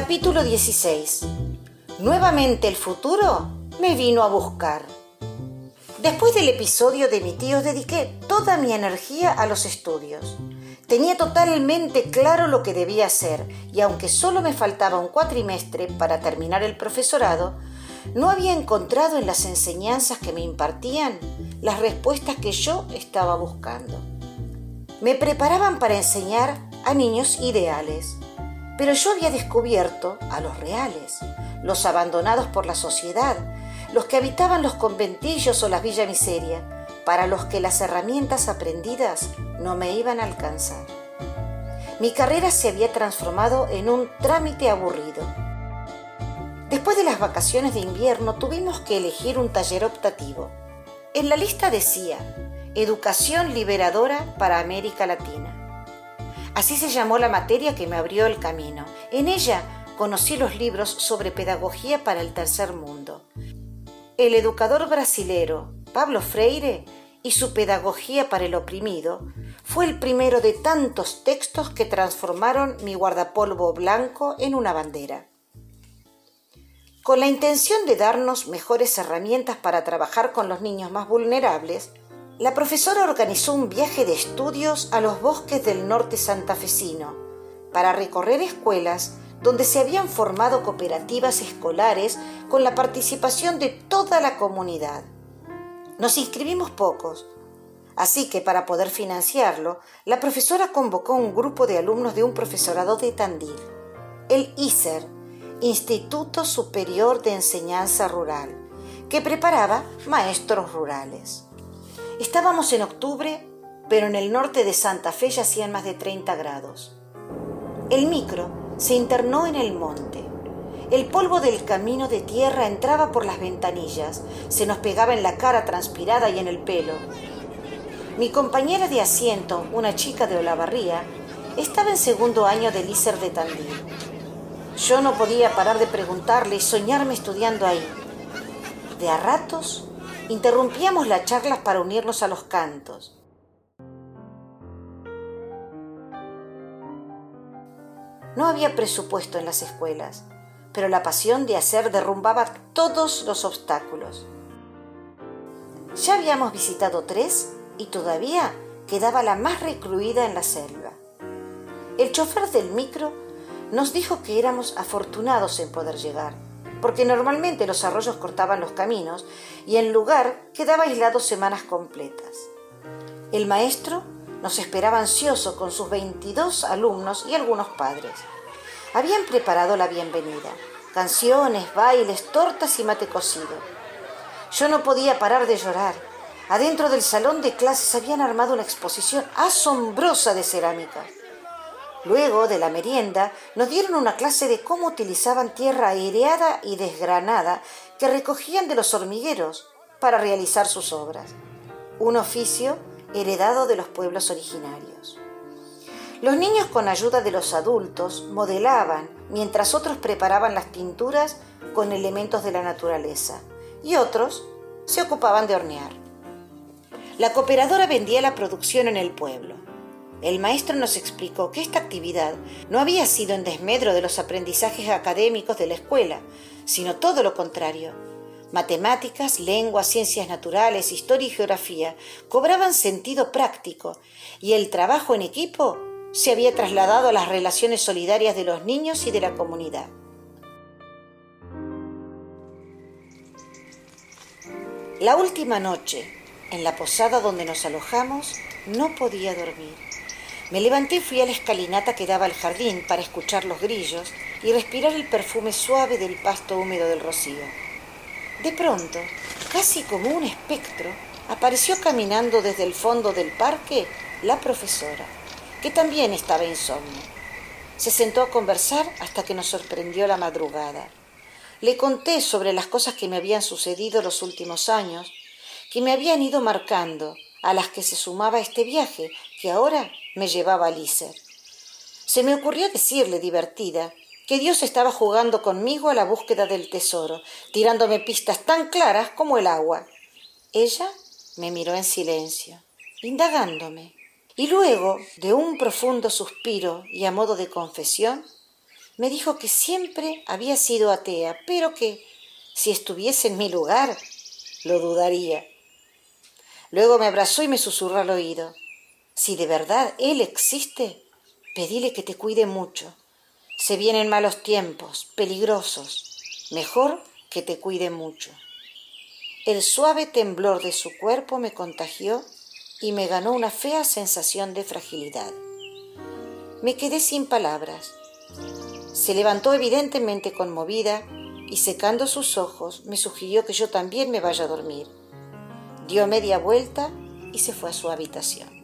Capítulo 16. Nuevamente el futuro me vino a buscar. Después del episodio de mi tío dediqué toda mi energía a los estudios. Tenía totalmente claro lo que debía hacer y aunque solo me faltaba un cuatrimestre para terminar el profesorado, no había encontrado en las enseñanzas que me impartían las respuestas que yo estaba buscando. Me preparaban para enseñar a niños ideales, pero yo había descubierto a los reales, los abandonados por la sociedad, los que habitaban los conventillos o las villa miseria, para los que las herramientas aprendidas no me iban a alcanzar. Mi carrera se había transformado en un trámite aburrido. Después de las vacaciones de invierno tuvimos que elegir un taller optativo. En la lista decía, Educación Liberadora para América Latina. Así se llamó la materia que me abrió el camino. En ella conocí los libros sobre pedagogía para el tercer mundo. El educador brasilero Pablo Freire y su pedagogía para el oprimido fue el primero de tantos textos que transformaron mi guardapolvo blanco en una bandera. Con la intención de darnos mejores herramientas para trabajar con los niños más vulnerables, la profesora organizó un viaje de estudios a los bosques del norte santafesino para recorrer escuelas donde se habían formado cooperativas escolares con la participación de toda la comunidad. Nos inscribimos pocos, así que para poder financiarlo, la profesora convocó un grupo de alumnos de un profesorado de Tandil, el ISER, Instituto Superior de Enseñanza Rural, que preparaba maestros rurales. Estábamos en octubre, pero en el norte de Santa Fe ya hacían más de 30 grados. El micro se internó en el monte. El polvo del camino de tierra entraba por las ventanillas, se nos pegaba en la cara transpirada y en el pelo. Mi compañera de asiento, una chica de Olavarría, estaba en segundo año del ISER de Tandil. Yo no podía parar de preguntarle y soñarme estudiando ahí. De a ratos interrumpíamos las charlas para unirnos a los cantos. No había presupuesto en las escuelas, pero la pasión de hacer derrumbaba todos los obstáculos. Ya habíamos visitado tres y todavía quedaba la más recluida en la selva. El chofer del micro nos dijo que éramos afortunados en poder llegar, porque normalmente los arroyos cortaban los caminos y el lugar quedaba aislado semanas completas. El maestro nos esperaba ansioso con sus 22 alumnos y algunos padres. Habían preparado la bienvenida, canciones, bailes, tortas y mate cocido. Yo no podía parar de llorar. Adentro del salón de clases habían armado una exposición asombrosa de cerámica. Luego de la merienda nos dieron una clase de cómo utilizaban tierra aireada y desgranada que recogían de los hormigueros para realizar sus obras. Un oficio heredado de los pueblos originarios. Los niños con ayuda de los adultos modelaban mientras otros preparaban las tinturas con elementos de la naturaleza y otros se ocupaban de hornear. La cooperadora vendía la producción en el pueblo. El maestro nos explicó que esta actividad no había sido en desmedro de los aprendizajes académicos de la escuela, sino todo lo contrario Matemáticas, lengua, ciencias naturales, historia y geografía cobraban sentido práctico y el trabajo en equipo se había trasladado a las relaciones solidarias de los niños y de la comunidad. La última noche, en la posada donde nos alojamos, no podía dormir. Me levanté y fui a la escalinata que daba al jardín para escuchar los grillos y respirar el perfume suave del pasto húmedo del rocío. De pronto, casi como un espectro, apareció caminando desde el fondo del parque la profesora, que también estaba insomne. Se sentó a conversar hasta que nos sorprendió la madrugada. Le conté sobre las cosas que me habían sucedido los últimos años, que me habían ido marcando, a las que se sumaba este viaje que ahora me llevaba a Lícer. Se me ocurrió decirle, divertida, que Dios estaba jugando conmigo a la búsqueda del tesoro, tirándome pistas tan claras como el agua. Ella me miró en silencio, indagándome, y luego, de un profundo suspiro y a modo de confesión, Me dijo que siempre había sido atea, pero que si estuviese en mi lugar, lo dudaría. Luego me abrazó y me susurró al oído. Si de verdad Él existe, pedile que te cuide mucho. Se vienen malos tiempos, peligrosos. Mejor que te cuide mucho. El suave temblor de su cuerpo me contagió y me ganó una fea sensación de fragilidad. Me quedé sin palabras. Se levantó evidentemente conmovida y secando sus ojos me sugirió que yo también me vaya a dormir. Dio media vuelta y se fue a su habitación.